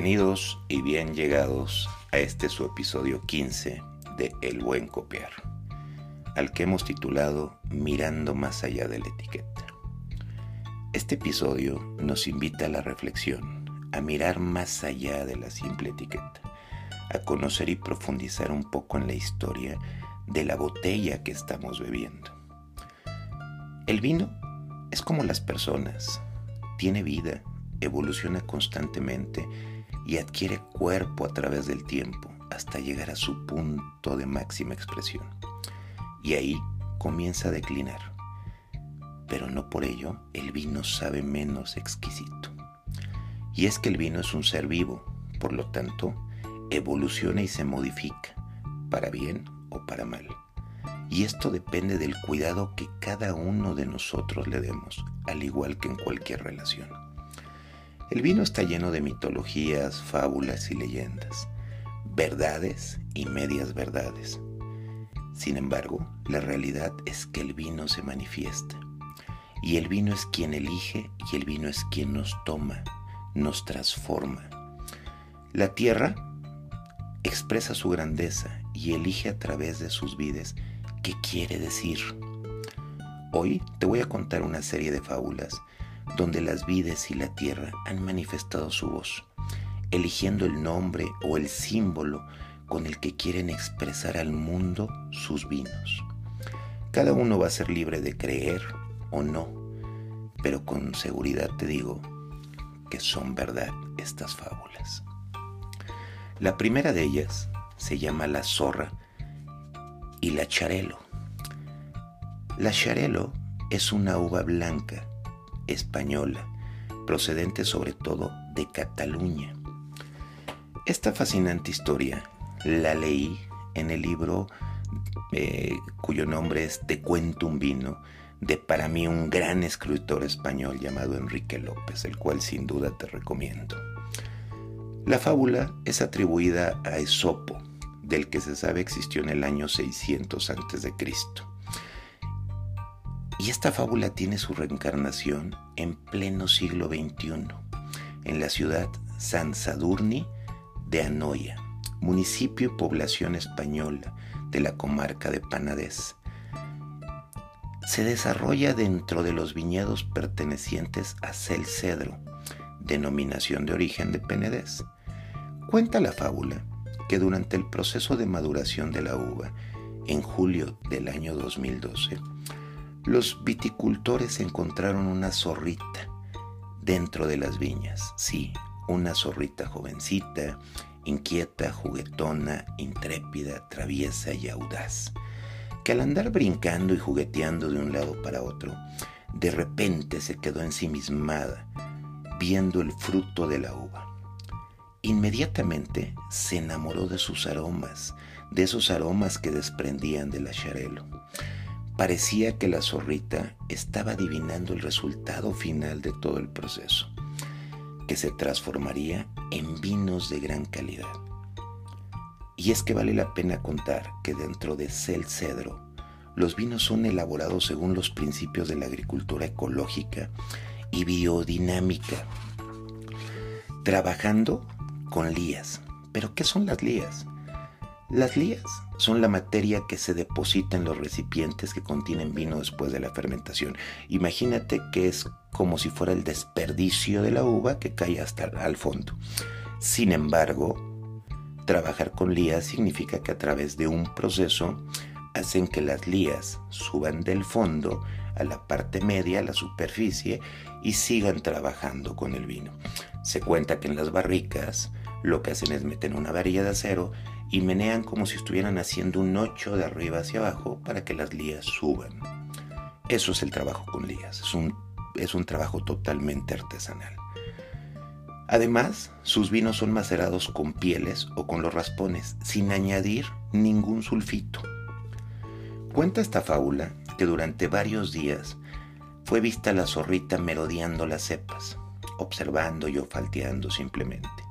Bienvenidos y bien llegados a este su episodio 15 de El Buen Copiar, al que hemos titulado Mirando más allá de la etiqueta. Este episodio nos invita a la reflexión, a mirar más allá de la simple etiqueta, a conocer y profundizar un poco en la historia de la botella que estamos bebiendo. El vino es como las personas, tiene vida, evoluciona constantemente y adquiere cuerpo a través del tiempo hasta llegar a su punto de máxima expresión. Y ahí comienza a declinar. Pero no por ello el vino sabe menos exquisito. Y es que el vino es un ser vivo, por lo tanto, evoluciona y se modifica, para bien o para mal. Y esto depende del cuidado que cada uno de nosotros le demos, al igual que en cualquier relación. El vino está lleno de mitologías, fábulas y leyendas, verdades y medias verdades. Sin embargo, la realidad es que el vino se manifiesta. Y el vino es quien elige y el vino es quien nos toma, nos transforma. La tierra expresa su grandeza y elige a través de sus vides qué quiere decir. Hoy te voy a contar una serie de fábulas donde las vides y la tierra han manifestado su voz, eligiendo el nombre o el símbolo con el que quieren expresar al mundo sus vinos. Cada uno va a ser libre de creer o no, pero con seguridad te digo que son verdad estas fábulas. La primera de ellas se llama la zorra y la charelo. La charelo es una uva blanca española, procedente sobre todo de Cataluña. Esta fascinante historia la leí en el libro eh, cuyo nombre es Te cuento un vino, de para mí un gran escritor español llamado Enrique López, el cual sin duda te recomiendo. La fábula es atribuida a Esopo, del que se sabe existió en el año 600 a.C. Y esta fábula tiene su reencarnación en pleno siglo XXI, en la ciudad San Sadurni de Anoia, municipio y población española de la comarca de Panadés. Se desarrolla dentro de los viñedos pertenecientes a Cel Cedro, denominación de origen de Penedés. Cuenta la fábula que durante el proceso de maduración de la uva, en julio del año 2012, los viticultores encontraron una zorrita dentro de las viñas, sí, una zorrita jovencita, inquieta, juguetona, intrépida, traviesa y audaz, que al andar brincando y jugueteando de un lado para otro, de repente se quedó ensimismada, viendo el fruto de la uva. Inmediatamente se enamoró de sus aromas, de esos aromas que desprendían del acharelo. Parecía que la zorrita estaba adivinando el resultado final de todo el proceso, que se transformaría en vinos de gran calidad. Y es que vale la pena contar que dentro de Cel Cedro, los vinos son elaborados según los principios de la agricultura ecológica y biodinámica, trabajando con lías. ¿Pero qué son las lías? Las lías son la materia que se deposita en los recipientes que contienen vino después de la fermentación. Imagínate que es como si fuera el desperdicio de la uva que cae hasta al fondo. Sin embargo, trabajar con lías significa que a través de un proceso hacen que las lías suban del fondo a la parte media, a la superficie, y sigan trabajando con el vino. Se cuenta que en las barricas lo que hacen es meter una varilla de acero y menean como si estuvieran haciendo un ocho de arriba hacia abajo para que las lías suban. Eso es el trabajo con lías, es un, trabajo totalmente artesanal. Además, sus vinos son macerados con pieles o con los raspones, sin añadir ningún sulfito. Cuenta esta fábula que durante varios días fue vista la zorrita merodeando las cepas, observando y olfateando simplemente.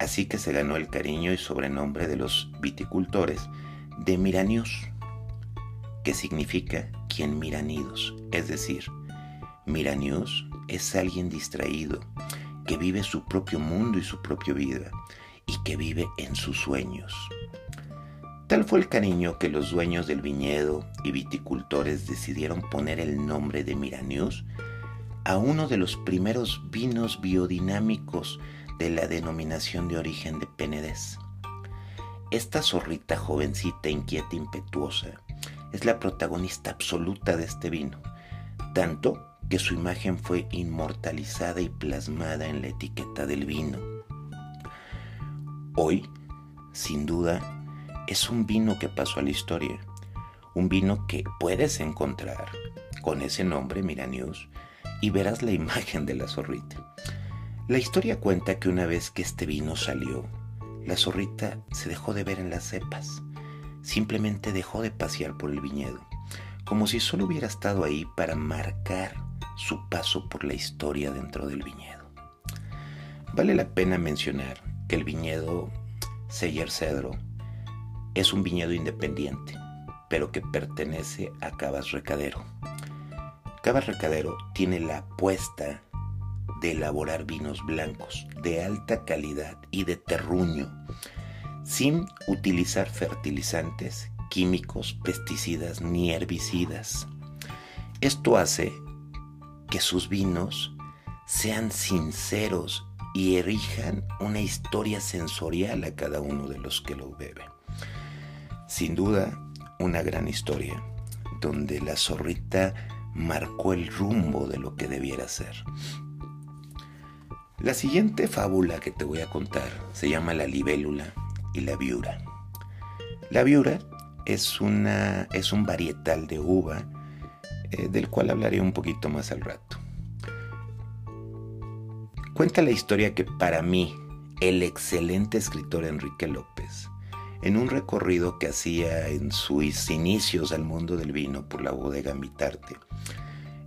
Así que se ganó el cariño y sobrenombre de los viticultores de Miranius, que significa quien mira nidos, es decir, Miranius es alguien distraído que vive su propio mundo y su propia vida, y que vive en sus sueños. Tal fue el cariño que los dueños del viñedo y viticultores decidieron poner el nombre de Miranius a uno de los primeros vinos biodinámicos de la denominación de origen de Penedés. Esta zorrita jovencita, inquieta, impetuosa, es la protagonista absoluta de este vino, tanto que su imagen fue inmortalizada y plasmada en la etiqueta del vino. Hoy, sin duda, es un vino que pasó a la historia, un vino que puedes encontrar con ese nombre, Miranius, y verás la imagen de la zorrita. La historia cuenta que una vez que este vino salió, la zorrita se dejó de ver en las cepas, simplemente dejó de pasear por el viñedo, como si solo hubiera estado ahí para marcar su paso por la historia dentro del viñedo. Vale la pena mencionar que el viñedo Seyer Cedro es un viñedo independiente, pero que pertenece a Cabas Recadero. Cabas Recadero tiene la apuesta de elaborar vinos blancos de alta calidad y de terruño, sin utilizar fertilizantes, químicos, pesticidas ni herbicidas. Esto hace que sus vinos sean sinceros y erijan una historia sensorial a cada uno de los que lo beben. Sin duda, una gran historia, donde la zorrita marcó el rumbo de lo que debiera ser. La siguiente fábula que te voy a contar se llama La libélula y la viura. La viura es, una, es un varietal de uva eh, del cual hablaré un poquito más al rato. Cuenta la historia que para mí, el excelente escritor Enrique López, en un recorrido que hacía en sus inicios al mundo del vino por la bodega Mitarte,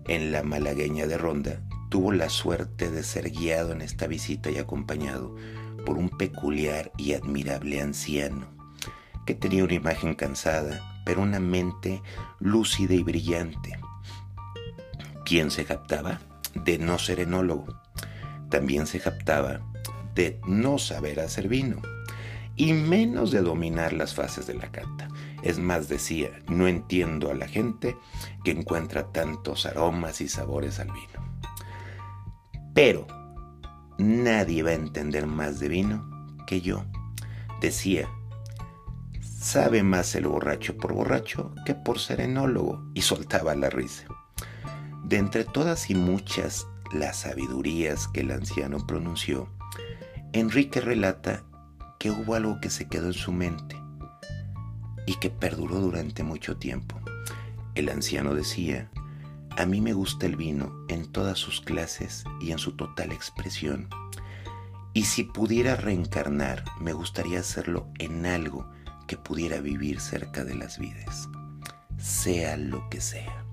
en la malagueña de Ronda, tuvo la suerte de ser guiado en esta visita y acompañado por un peculiar y admirable anciano, que tenía una imagen cansada, pero una mente lúcida y brillante, ¿Quién se captaba de no ser enólogo. También se captaba de no saber hacer vino y menos de dominar las fases de la cata. Es más, decía, no entiendo a la gente que encuentra tantos aromas y sabores al vino. Pero nadie va a entender más de vino que yo. Decía, sabe más el borracho por borracho que por ser enólogo y soltaba la risa. De entre todas y muchas las sabidurías que el anciano pronunció, Enrique relata que hubo algo que se quedó en su mente y que perduró durante mucho tiempo. El anciano decía, a mí me gusta el vino en todas sus clases y en su total expresión. Y si pudiera reencarnar, me gustaría hacerlo en algo que pudiera vivir cerca de las vides, sea lo que sea.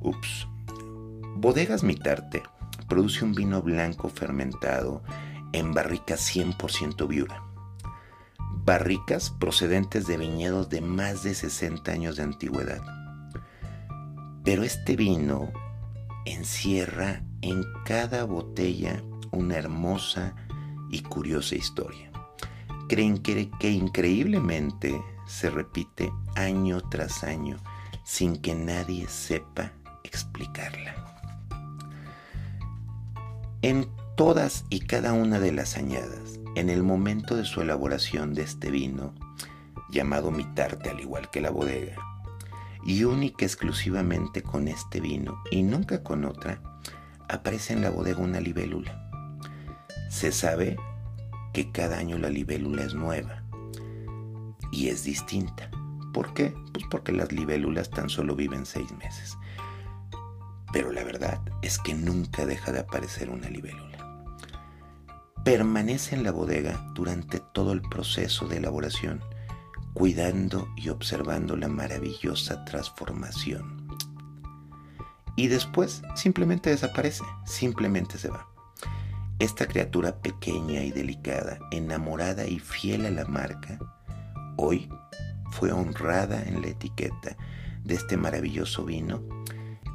Ups. Bodegas Mitarte produce un vino blanco fermentado en barricas 100% viura. Barricas procedentes de viñedos de más de 60 años de antigüedad. Pero este vino encierra en cada botella una hermosa y curiosa historia. Creen que, increíblemente se repite año tras año sin que nadie sepa explicarla. En todas y cada una de las añadas, en el momento de su elaboración de este vino, llamado mitarte al igual que la bodega, y única exclusivamente con este vino y nunca con otra, aparece en la bodega una libélula. Se sabe que cada año la libélula es nueva y es distinta. ¿Por qué? Pues porque las libélulas tan solo viven seis meses pero la verdad es que nunca deja de aparecer una libélula. Permanece en la bodega durante todo el proceso de elaboración, cuidando y observando la maravillosa transformación. Y después simplemente desaparece, simplemente se va. Esta criatura pequeña y delicada, enamorada y fiel a la marca, hoy fue honrada en la etiqueta de este maravilloso vino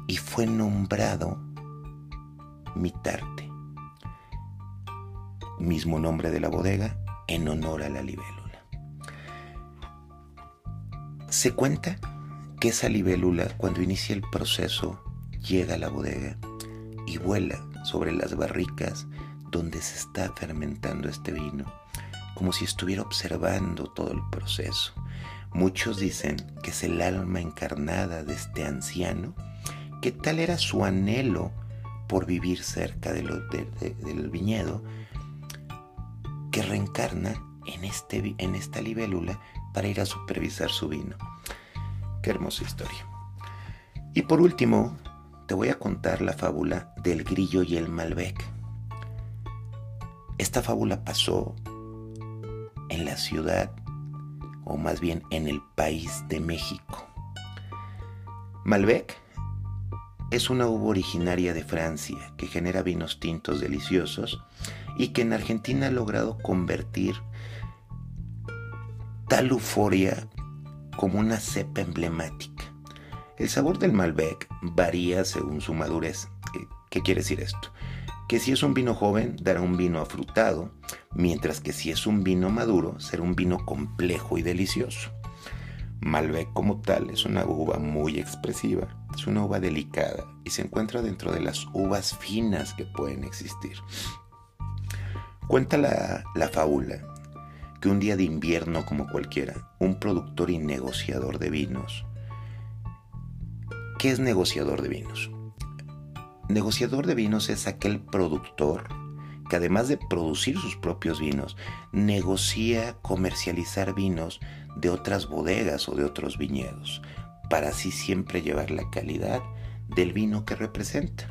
y fue nombrado Mitarte, mismo nombre de la bodega, en honor a la libélula. Se cuenta que esa libélula, cuando inicia el proceso, llega a la bodega y vuela sobre las barricas donde se está fermentando este vino, como si estuviera observando todo el proceso. Muchos dicen que es el alma encarnada de este anciano, que tal era su anhelo por vivir cerca de del viñedo, que reencarna en, este, en esta libélula para ir a supervisar su vino. Qué hermosa historia. Y por último, te voy a contar la fábula del grillo y el Malbec. Esta fábula pasó en la ciudad, o más bien en el país de México. Malbec es una uva originaria de Francia que genera vinos tintos deliciosos y que en Argentina ha logrado convertir tal euforia como una cepa emblemática. El sabor del Malbec varía según su madurez. ¿Qué quiere decir esto? Que si es un vino joven, dará un vino afrutado, mientras que si es un vino maduro, será un vino complejo y delicioso. Malbec como tal es una uva muy expresiva, es una uva delicada y se encuentra dentro de las uvas finas que pueden existir. Cuenta la, la fábula que un día de invierno como cualquiera, un productor y negociador de vinos. ¿Qué es negociador de vinos? Negociador de vinos es aquel productor que además de producir sus propios vinos, negocia comercializar vinos de otras bodegas o de otros viñedos, para así siempre llevar la calidad del vino que representa.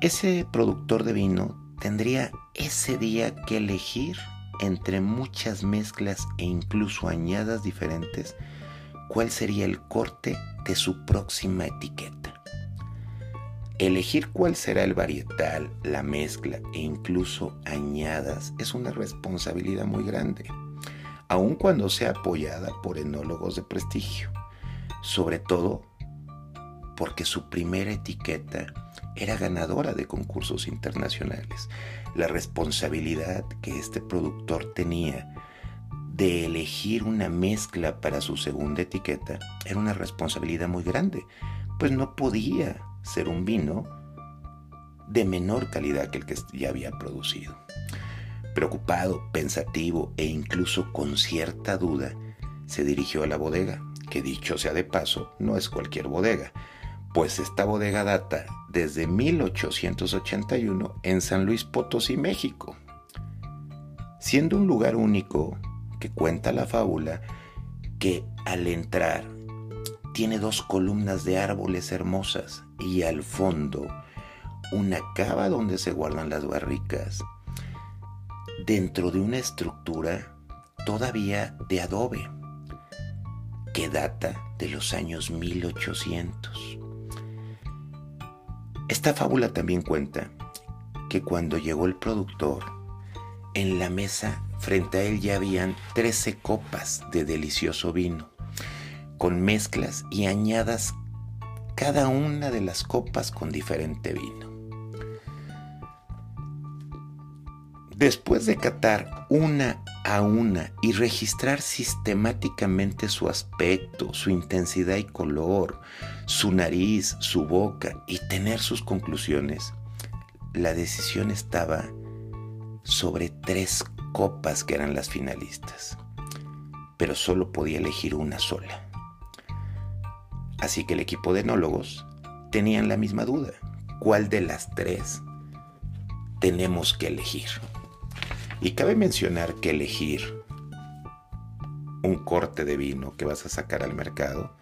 Ese productor de vino tendría ese día que elegir entre muchas mezclas e incluso añadas diferentes cuál sería el corte de su próxima etiqueta. Elegir cuál será el varietal, la mezcla e incluso añadas es una responsabilidad muy grande, aun cuando sea apoyada por enólogos de prestigio, sobre todo porque su primera etiqueta era ganadora de concursos internacionales. La responsabilidad que este productor tenía de elegir una mezcla para su segunda etiqueta era una responsabilidad muy grande, pues no podía ser un vino de menor calidad que el que ya había producido. Preocupado, pensativo e incluso con cierta duda, se dirigió a la bodega, que dicho sea de paso, no es cualquier bodega, pues esta bodega data desde 1881 en San Luis Potosí, México, siendo un lugar único que cuenta la fábula que al entrar tiene dos columnas de árboles hermosas y al fondo una cava donde se guardan las barricas dentro de una estructura todavía de adobe que data de los años 1800. Esta fábula también cuenta que cuando llegó el productor, en la mesa frente a él ya habían 13 copas de delicioso vino, con mezclas y añadas cada una de las copas con diferente vino. Después de catar una a una y registrar sistemáticamente su aspecto, su intensidad y color, su nariz, su boca y tener sus conclusiones, la decisión estaba sobre tres copas que eran las finalistas, pero solo podía elegir una sola. Así que el equipo de enólogos tenían la misma duda, ¿cuál de las tres tenemos que elegir? Y cabe mencionar que elegir un corte de vino que vas a sacar al mercado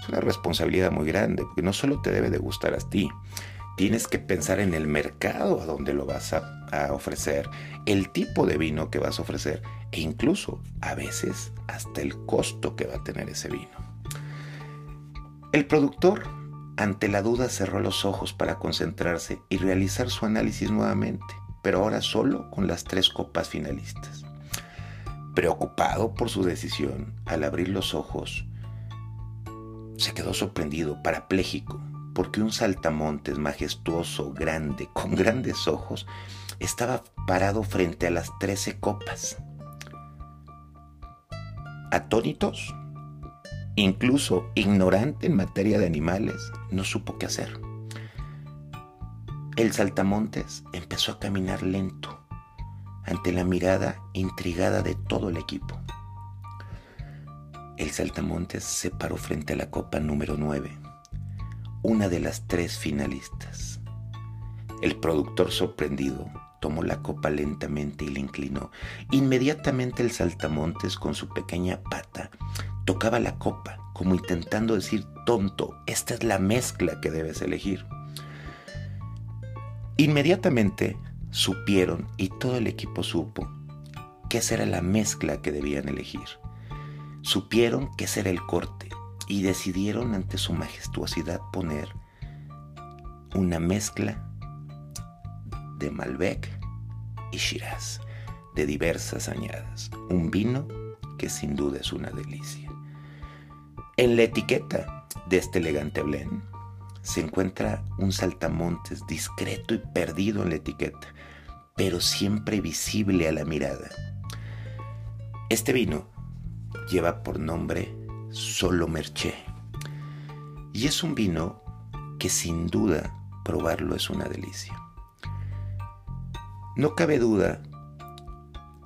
es una responsabilidad muy grande, porque no solo te debe de gustar a ti, tienes que pensar en el mercado a donde lo vas a, a, ofrecer, el tipo de vino que vas a ofrecer e incluso a veces hasta el costo que va a tener ese vino. El productor, ante la duda, cerró los ojos para concentrarse y realizar su análisis nuevamente pero ahora solo con las tres copas finalistas. Preocupado por su decisión, al abrir los ojos, se quedó sorprendido, parapléjico, porque un saltamontes majestuoso, grande, con grandes ojos, estaba parado frente a las trece copas. Atónitos, incluso ignorante en materia de animales, no supo qué hacer. El saltamontes empezó a caminar lento ante la mirada intrigada de todo el equipo. El saltamontes se paró frente a la copa número 9, una de las tres finalistas. El productor sorprendido tomó la copa lentamente y la inclinó. Inmediatamente el saltamontes con su pequeña pata tocaba la copa como intentando decir, tonto, esta es la mezcla que debes elegir. Inmediatamente supieron y todo el equipo supo que esa era la mezcla que debían elegir. Supieron que ese era el corte y decidieron ante su majestuosidad poner una mezcla de Malbec y Shiraz, de diversas añadas, un vino que sin duda es una delicia. En la etiqueta de este elegante blend se encuentra un saltamontes discreto y perdido en la etiqueta, pero siempre visible a la mirada. Este vino lleva por nombre Solo Merché y es un vino que sin duda probarlo es una delicia. No cabe duda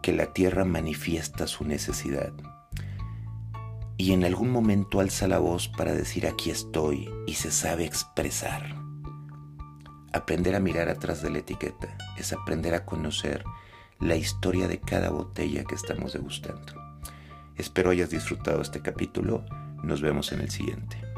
que la tierra manifiesta su necesidad y en algún momento alza la voz para decir aquí estoy y se sabe expresar. Aprender a mirar atrás de la etiqueta es aprender a conocer la historia de cada botella que estamos degustando. Espero hayas disfrutado este capítulo. Nos vemos en el siguiente.